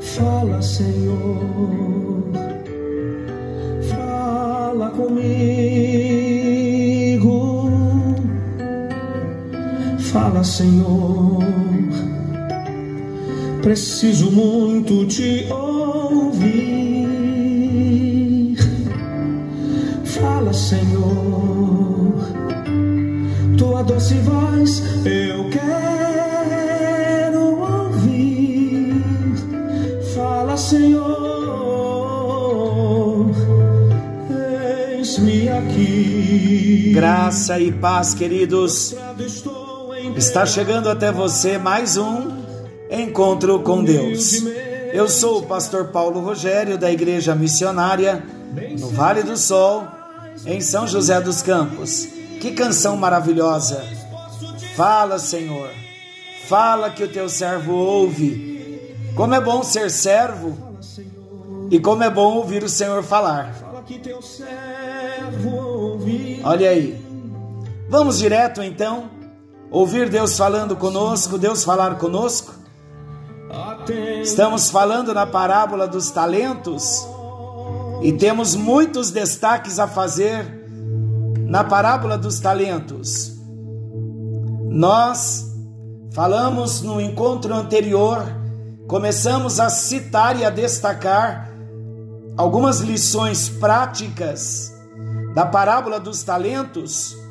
Fala, Senhor, fala comigo. Fala, Senhor, preciso muito te ouvir. Graça e paz, queridos. Está chegando até você mais um encontro com Deus. Eu sou o pastor Paulo Rogério da Igreja Missionária no Vale do Sol, em São José dos Campos. Que canção maravilhosa! Fala, Senhor. Fala que o teu servo ouve. Como é bom ser servo e como é bom ouvir o Senhor falar. Olha aí. Vamos direto então ouvir Deus falando conosco, Deus falar conosco. Estamos falando na parábola dos talentos e temos muitos destaques a fazer na parábola dos talentos. Nós falamos no encontro anterior, começamos a citar e a destacar algumas lições práticas da parábola dos talentos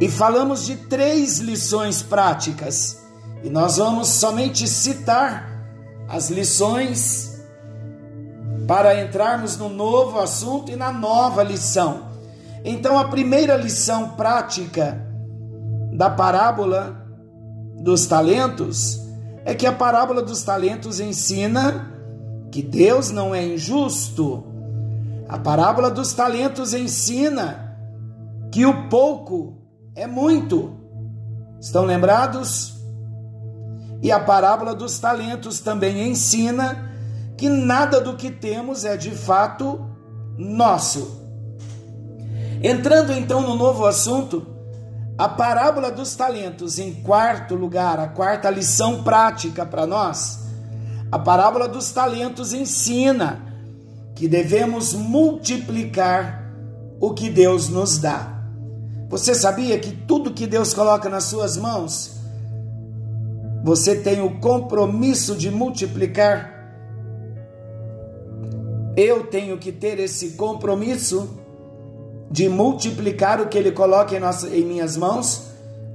e falamos de três lições práticas. E nós vamos somente citar as lições para entrarmos no novo assunto e na nova lição. Então, a primeira lição prática da parábola dos talentos é que a parábola dos talentos ensina que Deus não é injusto. A parábola dos talentos ensina que o pouco é muito. Estão lembrados? E a parábola dos talentos também ensina que nada do que temos é de fato nosso. Entrando então no novo assunto, a parábola dos talentos, em quarto lugar, a quarta lição prática para nós, a parábola dos talentos ensina que devemos multiplicar o que Deus nos dá. Você sabia que tudo que Deus coloca nas suas mãos, você tem o compromisso de multiplicar? Eu tenho que ter esse compromisso de multiplicar o que Ele coloca em, nossa, em minhas mãos?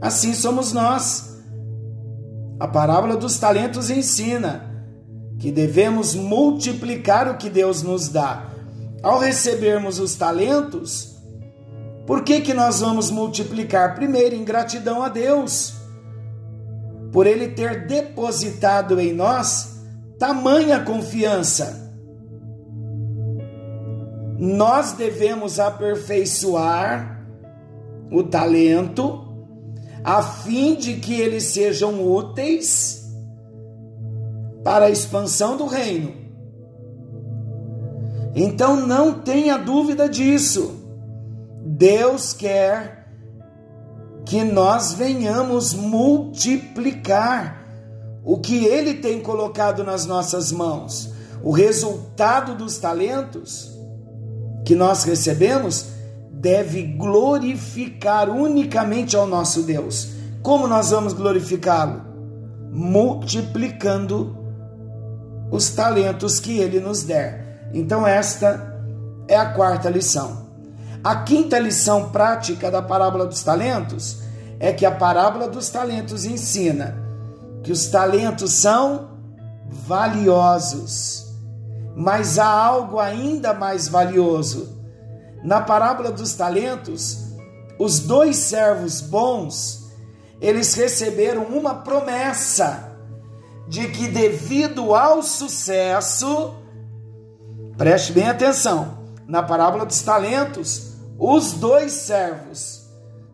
Assim somos nós. A parábola dos talentos ensina que devemos multiplicar o que Deus nos dá. Ao recebermos os talentos, por que, que nós vamos multiplicar? Primeiro, em gratidão a Deus, por Ele ter depositado em nós tamanha confiança. Nós devemos aperfeiçoar o talento, a fim de que eles sejam úteis para a expansão do reino. Então não tenha dúvida disso. Deus quer que nós venhamos multiplicar o que Ele tem colocado nas nossas mãos. O resultado dos talentos que nós recebemos deve glorificar unicamente ao nosso Deus. Como nós vamos glorificá-lo? Multiplicando os talentos que Ele nos der. Então, esta é a quarta lição. A quinta lição prática da parábola dos talentos é que a parábola dos talentos ensina que os talentos são valiosos, mas há algo ainda mais valioso. Na parábola dos talentos, os dois servos bons, eles receberam uma promessa de que devido ao sucesso, preste bem atenção, na parábola dos talentos, os dois servos,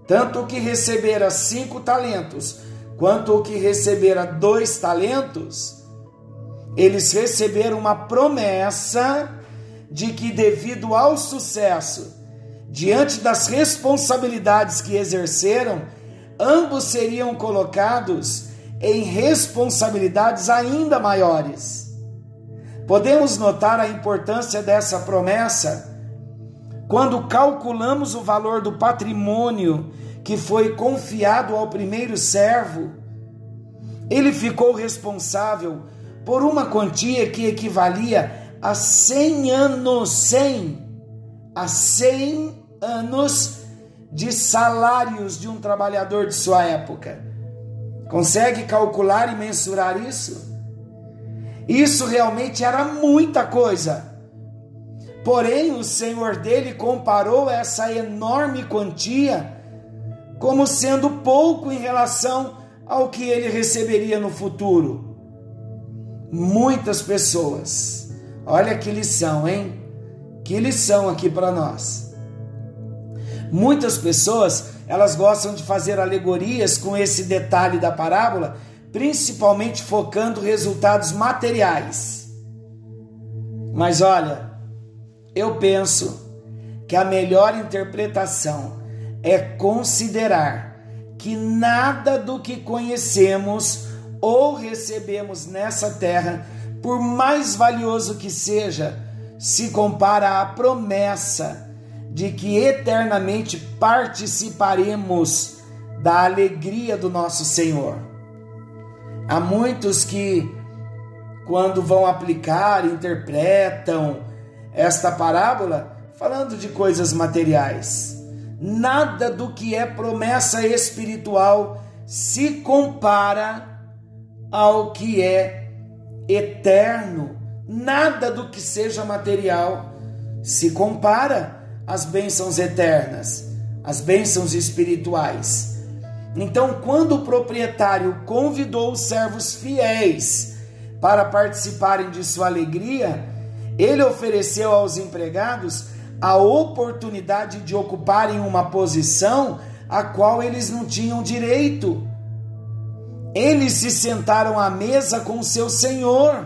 tanto o que recebera cinco talentos, quanto o que recebera dois talentos, eles receberam uma promessa de que, devido ao sucesso diante das responsabilidades que exerceram, ambos seriam colocados em responsabilidades ainda maiores. Podemos notar a importância dessa promessa quando calculamos o valor do patrimônio que foi confiado ao primeiro servo. Ele ficou responsável por uma quantia que equivalia a 100 anos, 100, a 100 anos de salários de um trabalhador de sua época. Consegue calcular e mensurar isso? Isso realmente era muita coisa. Porém, o Senhor dele comparou essa enorme quantia como sendo pouco em relação ao que ele receberia no futuro. Muitas pessoas, olha que lição, hein? Que lição aqui para nós. Muitas pessoas, elas gostam de fazer alegorias com esse detalhe da parábola, principalmente focando resultados materiais. Mas olha, eu penso que a melhor interpretação é considerar que nada do que conhecemos ou recebemos nessa terra, por mais valioso que seja, se compara à promessa de que eternamente participaremos da alegria do nosso Senhor. Há muitos que, quando vão aplicar, interpretam esta parábola falando de coisas materiais. Nada do que é promessa espiritual se compara ao que é eterno. Nada do que seja material se compara as bênçãos eternas, as bênçãos espirituais. Então, quando o proprietário convidou os servos fiéis para participarem de sua alegria, ele ofereceu aos empregados a oportunidade de ocuparem uma posição a qual eles não tinham direito. Eles se sentaram à mesa com seu senhor.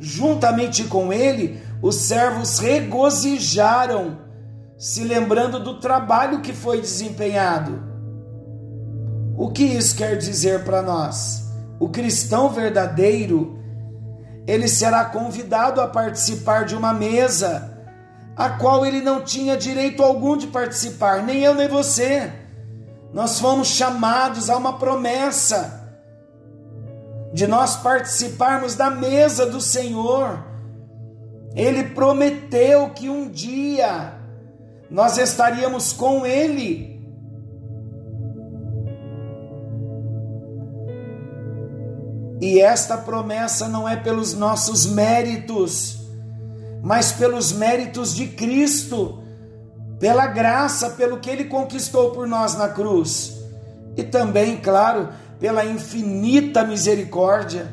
Juntamente com ele, os servos regozijaram se lembrando do trabalho que foi desempenhado. O que isso quer dizer para nós? O cristão verdadeiro, ele será convidado a participar de uma mesa a qual ele não tinha direito algum de participar, nem eu nem você. Nós fomos chamados a uma promessa de nós participarmos da mesa do Senhor. Ele prometeu que um dia nós estaríamos com Ele. E esta promessa não é pelos nossos méritos, mas pelos méritos de Cristo, pela graça, pelo que Ele conquistou por nós na cruz, e também, claro, pela infinita misericórdia,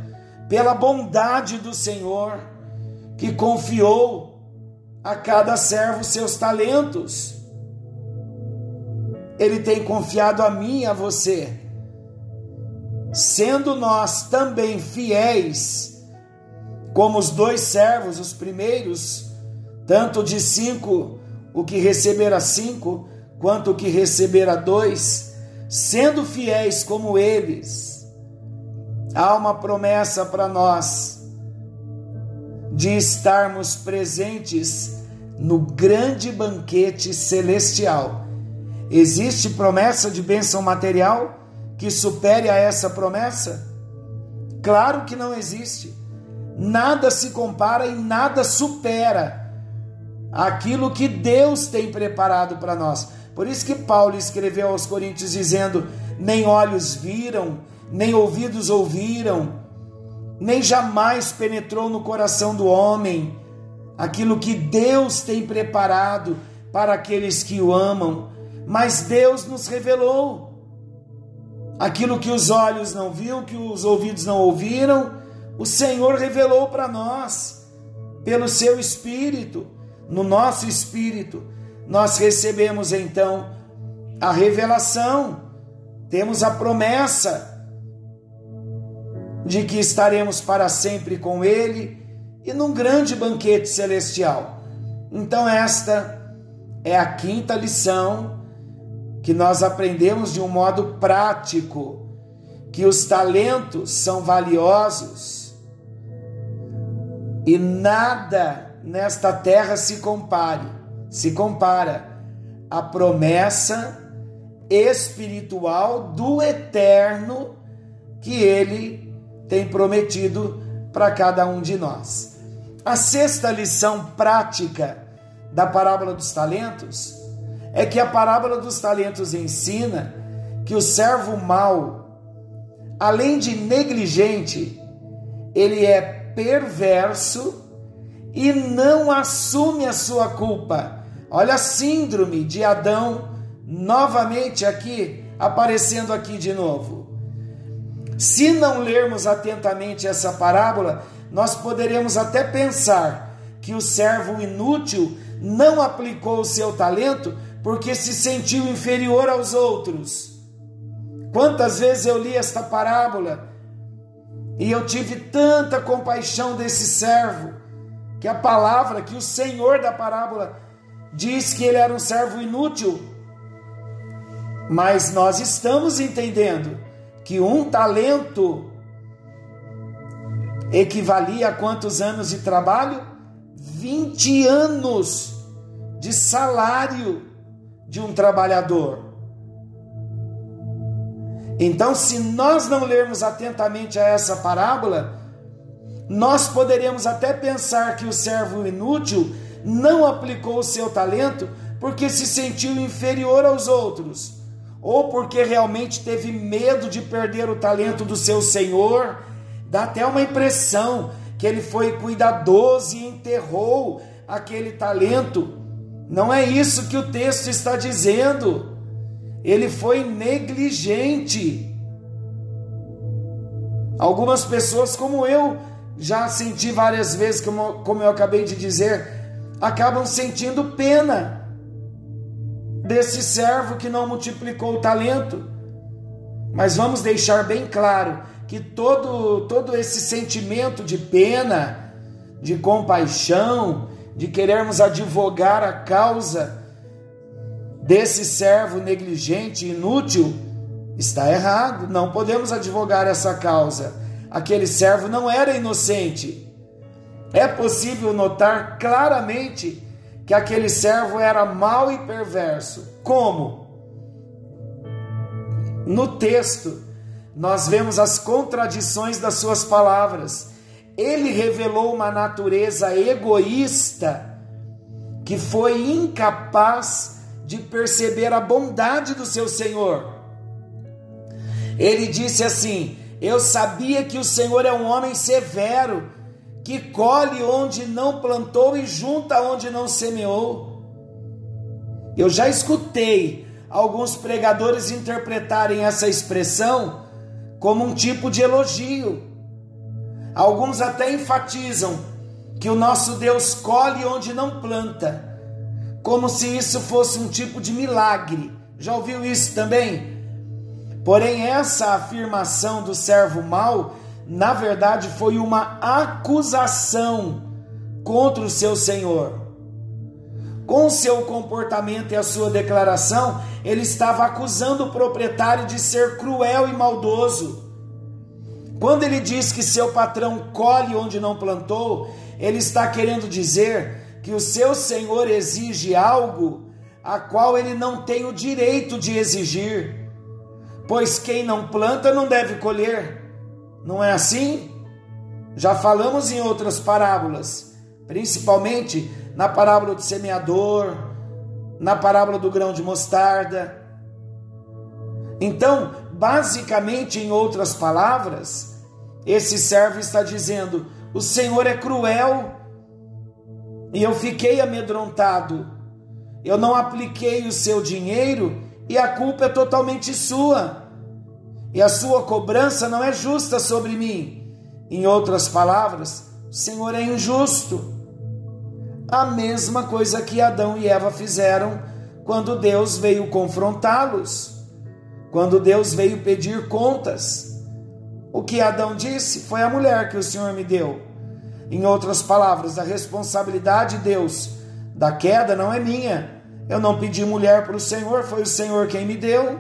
pela bondade do Senhor, que confiou a cada servo seus talentos. Ele tem confiado a mim e a você. Sendo nós também fiéis, como os dois servos, os primeiros, tanto de cinco, o que recebera cinco, quanto o que recebera dois, sendo fiéis como eles, há uma promessa para nós de estarmos presentes no grande banquete celestial. Existe promessa de bênção material que supere a essa promessa? Claro que não existe. Nada se compara e nada supera aquilo que Deus tem preparado para nós. Por isso que Paulo escreveu aos Coríntios dizendo: nem olhos viram, nem ouvidos ouviram, nem jamais penetrou no coração do homem aquilo que Deus tem preparado para aqueles que o amam, mas Deus nos revelou aquilo que os olhos não viram, que os ouvidos não ouviram, o Senhor revelou para nós pelo seu espírito, no nosso espírito, nós recebemos então a revelação, temos a promessa de que estaremos para sempre com Ele e num grande banquete celestial. Então, esta é a quinta lição que nós aprendemos de um modo prático, que os talentos são valiosos e nada nesta terra se compare, se compara à promessa espiritual do eterno que ele tem prometido para cada um de nós. A sexta lição prática da parábola dos talentos é que a parábola dos talentos ensina que o servo mau, além de negligente, ele é perverso e não assume a sua culpa. Olha a síndrome de Adão novamente aqui aparecendo aqui de novo. Se não lermos atentamente essa parábola, nós poderemos até pensar que o servo inútil não aplicou o seu talento porque se sentiu inferior aos outros. Quantas vezes eu li esta parábola e eu tive tanta compaixão desse servo, que a palavra, que o Senhor da parábola diz que ele era um servo inútil. Mas nós estamos entendendo que um talento equivalia a quantos anos de trabalho? 20 anos de salário de um trabalhador. Então, se nós não lermos atentamente a essa parábola, nós poderemos até pensar que o servo inútil não aplicou o seu talento porque se sentiu inferior aos outros, ou porque realmente teve medo de perder o talento do seu senhor. Dá até uma impressão que ele foi cuidadoso e enterrou aquele talento. Não é isso que o texto está dizendo ele foi negligente. Algumas pessoas, como eu já senti várias vezes, como, como eu acabei de dizer, acabam sentindo pena desse servo que não multiplicou o talento. Mas vamos deixar bem claro que todo, todo esse sentimento de pena, de compaixão, de querermos advogar a causa desse servo negligente, inútil, está errado. Não podemos advogar essa causa. Aquele servo não era inocente. É possível notar claramente que aquele servo era mau e perverso. Como? No texto, nós vemos as contradições das suas palavras. Ele revelou uma natureza egoísta que foi incapaz de perceber a bondade do seu Senhor. Ele disse assim: Eu sabia que o Senhor é um homem severo, que colhe onde não plantou e junta onde não semeou. Eu já escutei alguns pregadores interpretarem essa expressão como um tipo de elogio. Alguns até enfatizam que o nosso Deus colhe onde não planta como se isso fosse um tipo de milagre. Já ouviu isso também? Porém, essa afirmação do servo mau, na verdade, foi uma acusação contra o seu senhor. Com seu comportamento e a sua declaração, ele estava acusando o proprietário de ser cruel e maldoso. Quando ele diz que seu patrão colhe onde não plantou, ele está querendo dizer que o seu senhor exige algo a qual ele não tem o direito de exigir, pois quem não planta não deve colher. Não é assim? Já falamos em outras parábolas, principalmente na parábola do semeador, na parábola do grão de mostarda. Então, basicamente, em outras palavras, esse servo está dizendo: o Senhor é cruel e eu fiquei amedrontado. Eu não apliquei o seu dinheiro e a culpa é totalmente sua. E a sua cobrança não é justa sobre mim. Em outras palavras, o Senhor é injusto. A mesma coisa que Adão e Eva fizeram quando Deus veio confrontá-los, quando Deus veio pedir contas. O que Adão disse foi a mulher que o Senhor me deu. Em outras palavras, a responsabilidade, Deus, da queda não é minha, Eu não pedi mulher para o Senhor, foi o Senhor quem me deu.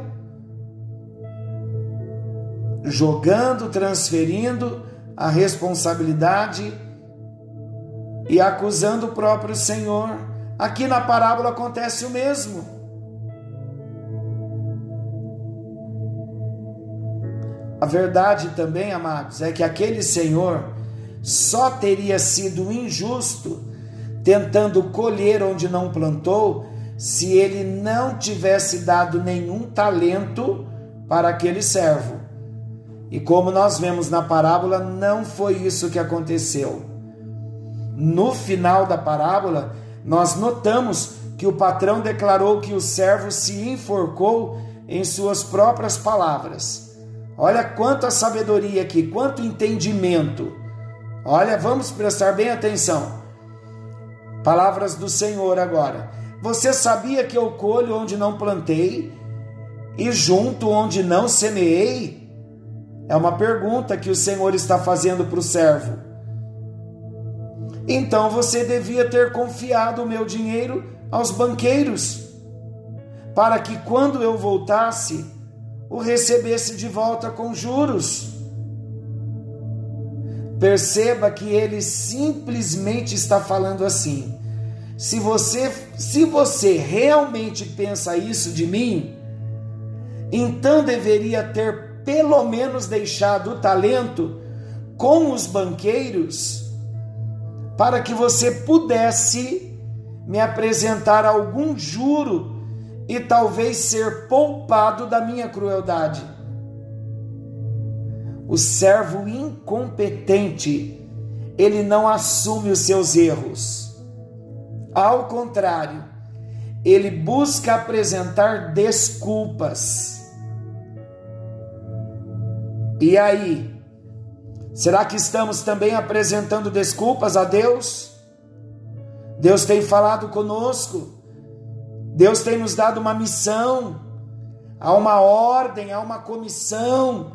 Jogando, transferindo a responsabilidade e acusando o próprio Senhor. Aqui na parábola acontece o mesmo. A verdade também, amados, é que aquele Senhor só teria sido injusto tentando colher onde não plantou se ele não tivesse dado nenhum talento para aquele servo. E como nós vemos na parábola, não foi isso que aconteceu. No final da parábola, nós notamos que o patrão declarou que o servo se enforcou em suas próprias palavras. Olha quanta sabedoria aqui, quanto entendimento. Olha, vamos prestar bem atenção. Palavras do Senhor agora. Você sabia que eu colho onde não plantei e junto onde não semeei? É uma pergunta que o Senhor está fazendo para o servo. Então você devia ter confiado o meu dinheiro aos banqueiros, para que quando eu voltasse, o recebesse de volta com juros. Perceba que ele simplesmente está falando assim: se você, se você realmente pensa isso de mim, então deveria ter pelo menos deixado o talento com os banqueiros para que você pudesse me apresentar algum juro e talvez ser poupado da minha crueldade. O servo incompetente, ele não assume os seus erros. Ao contrário, ele busca apresentar desculpas. E aí, Será que estamos também apresentando desculpas a Deus? Deus tem falado conosco, Deus tem nos dado uma missão, há uma ordem, há uma comissão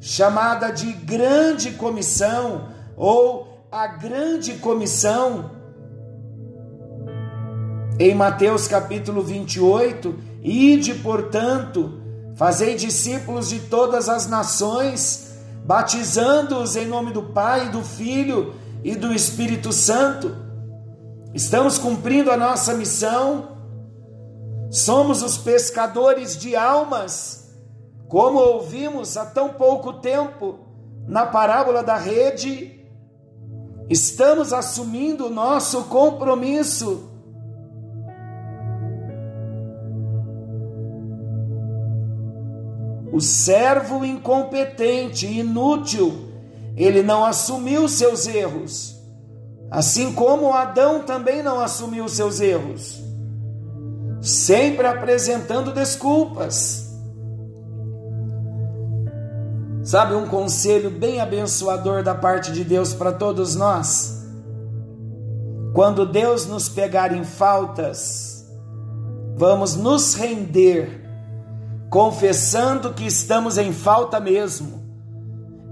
chamada de grande comissão ou a grande comissão. Em Mateus capítulo 28, ide, portanto, fazei discípulos de todas as nações, batizando-os em nome do Pai, do Filho e do Espírito Santo. Estamos cumprindo a nossa missão. Somos os pescadores de almas, como ouvimos há tão pouco tempo na parábola da rede. Estamos assumindo o nosso compromisso O servo incompetente, inútil, ele não assumiu seus erros, assim como Adão também não assumiu seus erros, sempre apresentando desculpas. Sabe um conselho bem abençoador da parte de Deus para todos nós? Quando Deus nos pegar em faltas, vamos nos render confessando que estamos em falta mesmo,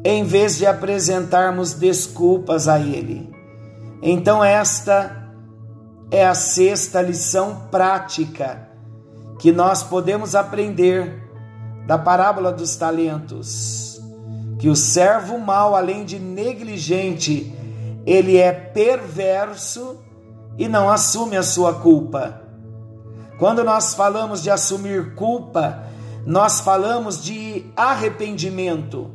em vez de apresentarmos desculpas a Ele. Então, esta é a sexta lição prática que nós podemos aprender da parábola dos talentos. Que o servo mau, além de negligente, ele é perverso e não assume a sua culpa. Quando nós falamos de assumir culpa, nós falamos de arrependimento.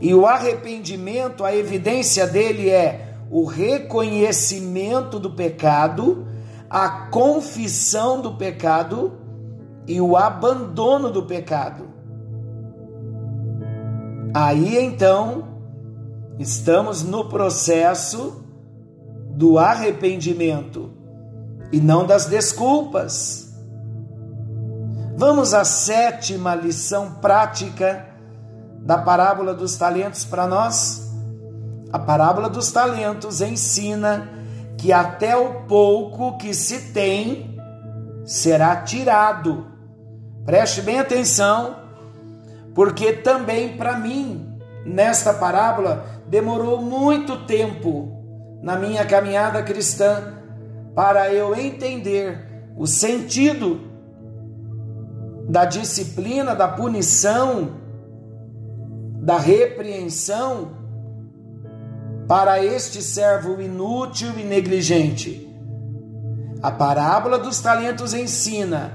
E o arrependimento, a evidência dele é o reconhecimento do pecado, a confissão do pecado e o abandono do pecado. Aí então, estamos no processo do arrependimento e não das desculpas. Vamos à sétima lição prática da parábola dos talentos para nós. A parábola dos talentos ensina que até o pouco que se tem será tirado. Preste bem atenção, porque também para mim, nesta parábola, demorou muito tempo na minha caminhada cristã para eu entender o sentido da disciplina, da punição, da repreensão para este servo inútil e negligente. A parábola dos talentos ensina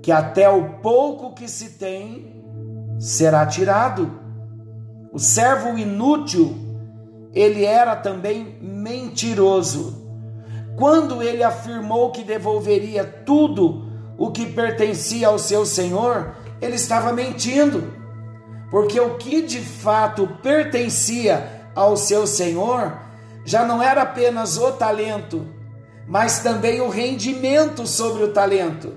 que até o pouco que se tem será tirado. O servo inútil, ele era também mentiroso. Quando ele afirmou que devolveria tudo o que pertencia ao seu senhor, ele estava mentindo. Porque o que de fato pertencia ao seu senhor já não era apenas o talento, mas também o rendimento sobre o talento.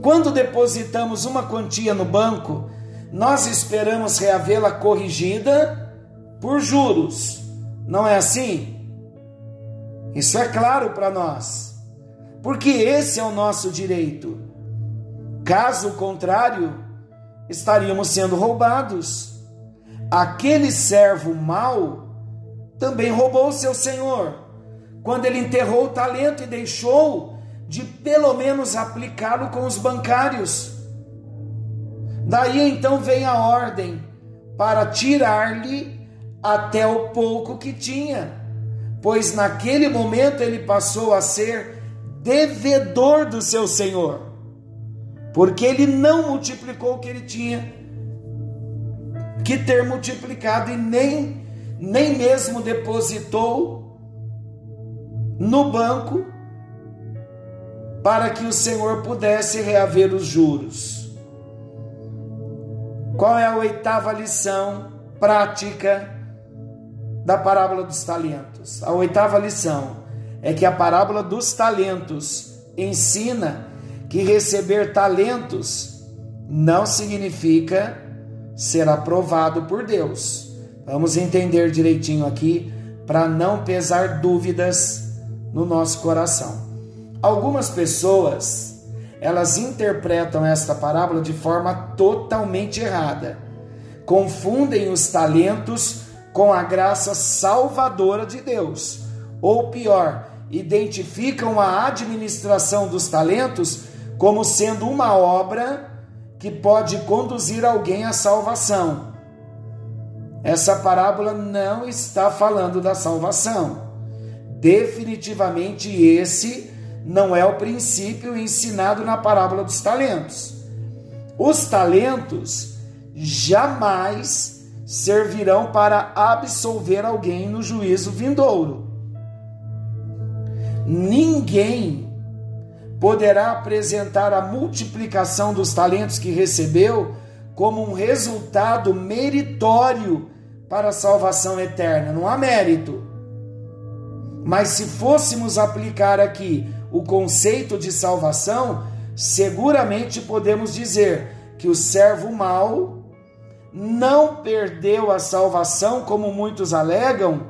Quando depositamos uma quantia no banco, nós esperamos reavê-la corrigida por juros. Não é assim? Isso é claro para nós, porque esse é o nosso direito. Caso contrário, estaríamos sendo roubados. Aquele servo mau também roubou seu senhor, quando ele enterrou o talento e deixou de pelo menos aplicá-lo com os bancários. Daí então vem a ordem para tirar-lhe até o pouco que tinha pois naquele momento ele passou a ser devedor do seu senhor, porque ele não multiplicou o que ele tinha que ter multiplicado e nem nem mesmo depositou no banco para que o Senhor pudesse reaver os juros. Qual é a oitava lição prática da parábola dos talentos. A oitava lição é que a parábola dos talentos ensina que receber talentos não significa ser aprovado por Deus. Vamos entender direitinho aqui para não pesar dúvidas no nosso coração. Algumas pessoas, elas interpretam esta parábola de forma totalmente errada. Confundem os talentos com a graça salvadora de Deus. Ou pior, identificam a administração dos talentos como sendo uma obra que pode conduzir alguém à salvação. Essa parábola não está falando da salvação. Definitivamente esse não é o princípio ensinado na parábola dos talentos. Os talentos jamais servirão para absolver alguém no juízo vindouro. Ninguém poderá apresentar a multiplicação dos talentos que recebeu como um resultado meritório para a salvação eterna. Não há mérito. Mas se fôssemos aplicar aqui o conceito de salvação, seguramente podemos dizer que o servo mau não perdeu a salvação, como muitos alegam,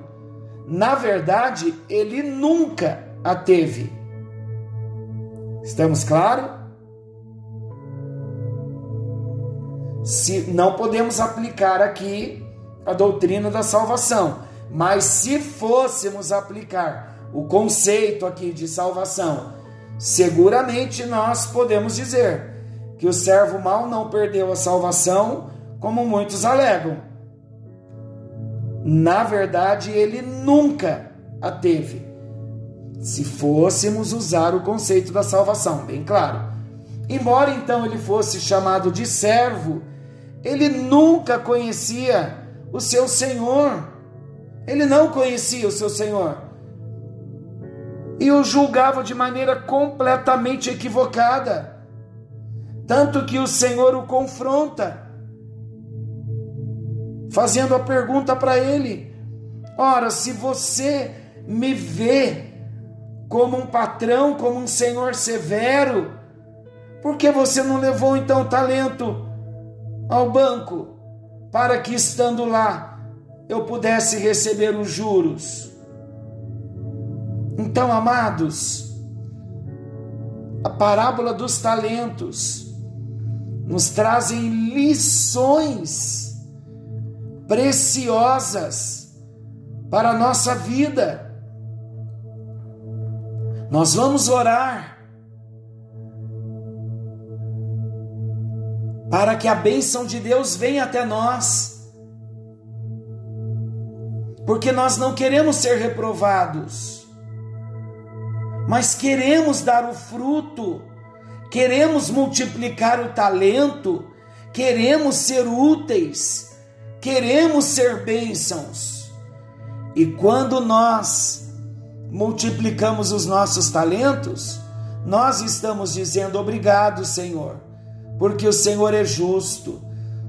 na verdade, ele nunca a teve. Estamos claros? Se não podemos aplicar aqui a doutrina da salvação, mas se fôssemos aplicar o conceito aqui de salvação, seguramente nós podemos dizer que o servo mau não perdeu a salvação como muitos alegam. Na verdade, ele nunca a teve. Se fôssemos usar o conceito da salvação, bem claro. Embora então ele fosse chamado de servo, ele nunca conhecia o seu senhor. Ele não conhecia o seu senhor. E o julgava de maneira completamente equivocada. Tanto que o Senhor o confronta fazendo a pergunta para ele: Ora, se você me vê como um patrão, como um senhor severo, por que você não levou então o talento ao banco para que estando lá eu pudesse receber os juros? Então, amados, a parábola dos talentos nos trazem lições preciosas para a nossa vida. Nós vamos orar para que a bênção de Deus venha até nós, porque nós não queremos ser reprovados, mas queremos dar o fruto, queremos multiplicar o talento, queremos ser úteis, queremos ser bênçãos. E quando nós multiplicamos os nossos talentos, nós estamos dizendo obrigado, Senhor porque o Senhor é justo.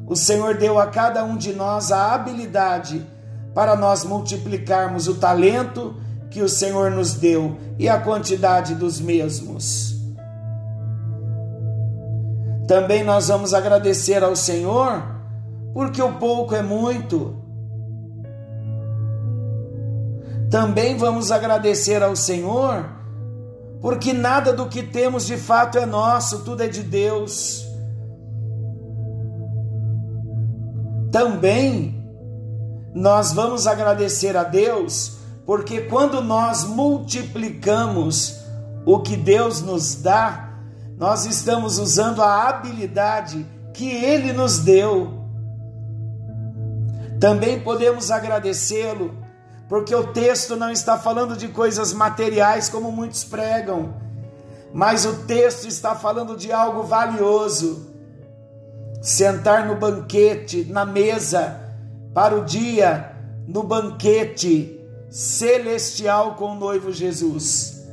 O Senhor deu a cada um de nós a habilidade para nós multiplicarmos o talento que o Senhor nos deu e a quantidade dos mesmos. Também nós vamos agradecer ao Senhor, porque o pouco é muito. Também vamos agradecer ao Senhor, porque nada do que temos de fato é nosso, tudo é de Deus. também nós vamos agradecer a Deus, porque quando nós multiplicamos o que Deus nos dá, nós estamos usando a habilidade que Ele nos deu. Também podemos agradecê-lo, porque o texto não está falando de coisas materiais como muitos pregam, mas o texto está falando de algo valioso sentar no banquete, na mesa, para o dia, no banquete celestial com o noivo Jesus.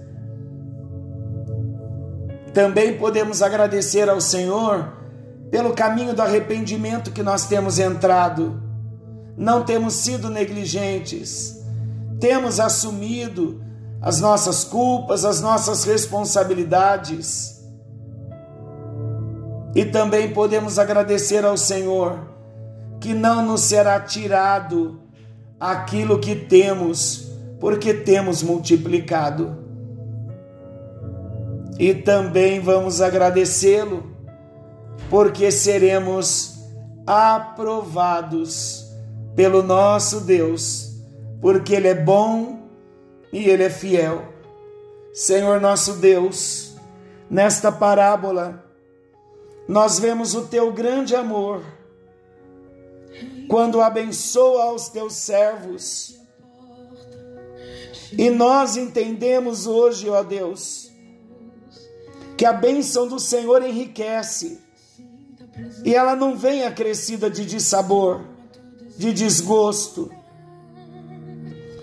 Também podemos agradecer ao Senhor pelo caminho do arrependimento que nós temos entrado. Não temos sido negligentes, temos assumido as nossas culpas, as nossas responsabilidades e também podemos agradecer ao Senhor que não nos será tirado aquilo que temos, porque temos multiplicado. E também vamos agradecê-lo, porque seremos aprovados pelo nosso Deus, porque Ele é bom e Ele é fiel. Senhor nosso Deus, nesta parábola, nós vemos o teu grande amor quando abençoa os teus servos. E nós entendemos hoje, ó Deus, que a bênção do Senhor enriquece e ela não vem acrescida de dissabor, de desgosto.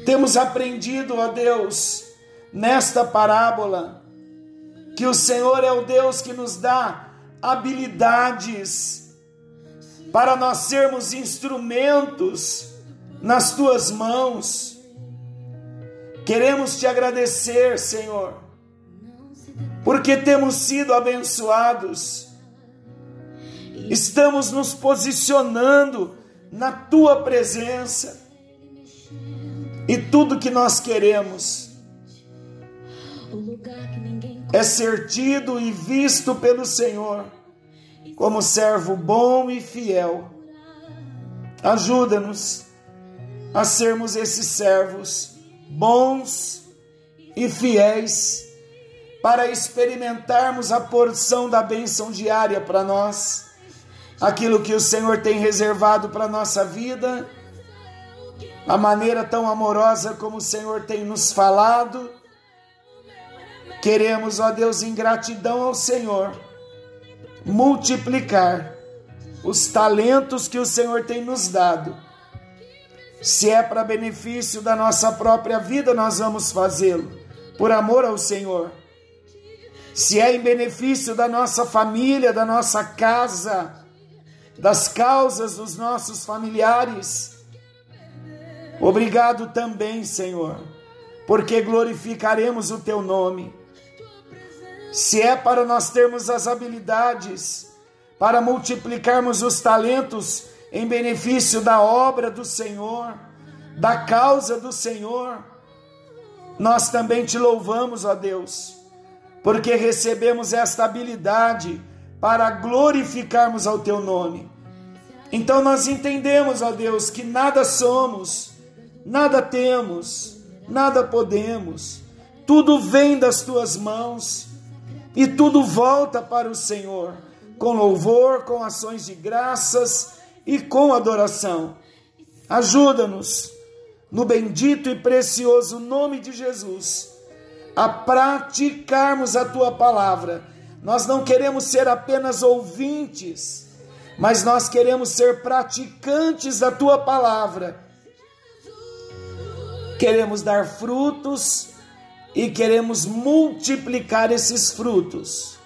Temos aprendido, ó Deus, nesta parábola, que o Senhor é o Deus que nos dá habilidades para nós sermos instrumentos nas tuas mãos. Queremos te agradecer, Senhor, porque temos sido abençoados. Estamos nos posicionando na tua presença. E tudo que nós queremos é ser tido e visto pelo Senhor como servo bom e fiel. Ajuda-nos a sermos esses servos bons e fiéis para experimentarmos a porção da bênção diária para nós, aquilo que o Senhor tem reservado para a nossa vida, a maneira tão amorosa como o Senhor tem nos falado Queremos, ó Deus, em gratidão ao Senhor, multiplicar os talentos que o Senhor tem nos dado. Se é para benefício da nossa própria vida, nós vamos fazê-lo, por amor ao Senhor. Se é em benefício da nossa família, da nossa casa, das causas dos nossos familiares, obrigado também, Senhor, porque glorificaremos o teu nome se é para nós termos as habilidades, para multiplicarmos os talentos em benefício da obra do Senhor, da causa do Senhor, nós também te louvamos, ó Deus, porque recebemos esta habilidade para glorificarmos ao teu nome. Então nós entendemos, ó Deus, que nada somos, nada temos, nada podemos, tudo vem das tuas mãos e tudo volta para o Senhor. com louvor, com ações de graças e com adoração. Ajuda-nos, no bendito e precioso nome de Jesus, a praticarmos a tua palavra. Nós não queremos ser apenas ouvintes, mas nós queremos ser praticantes da tua palavra. Queremos dar frutos e queremos multiplicar esses frutos,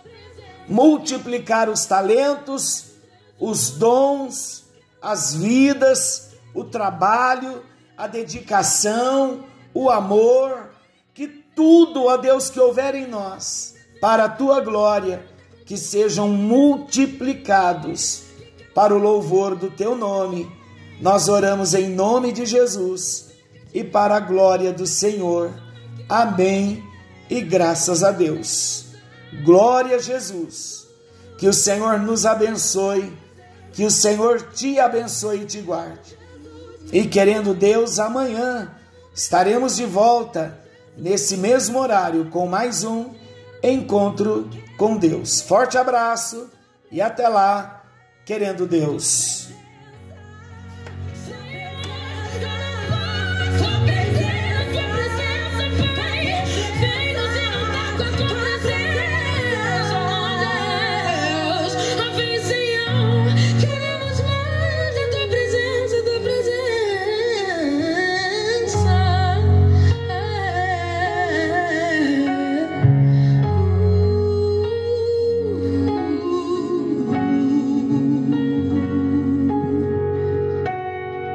multiplicar os talentos, os dons, as vidas, o trabalho, a dedicação, o amor, que tudo, ó Deus, que houver em nós, para a tua glória, que sejam multiplicados para o louvor do teu nome. Nós oramos em nome de Jesus e para a glória do Senhor. Amém e graças a Deus. Glória a Jesus. Que o Senhor nos abençoe, que o Senhor te abençoe e te guarde. E querendo Deus, amanhã estaremos de volta nesse mesmo horário com mais um encontro com Deus. Forte abraço e até lá, querendo Deus.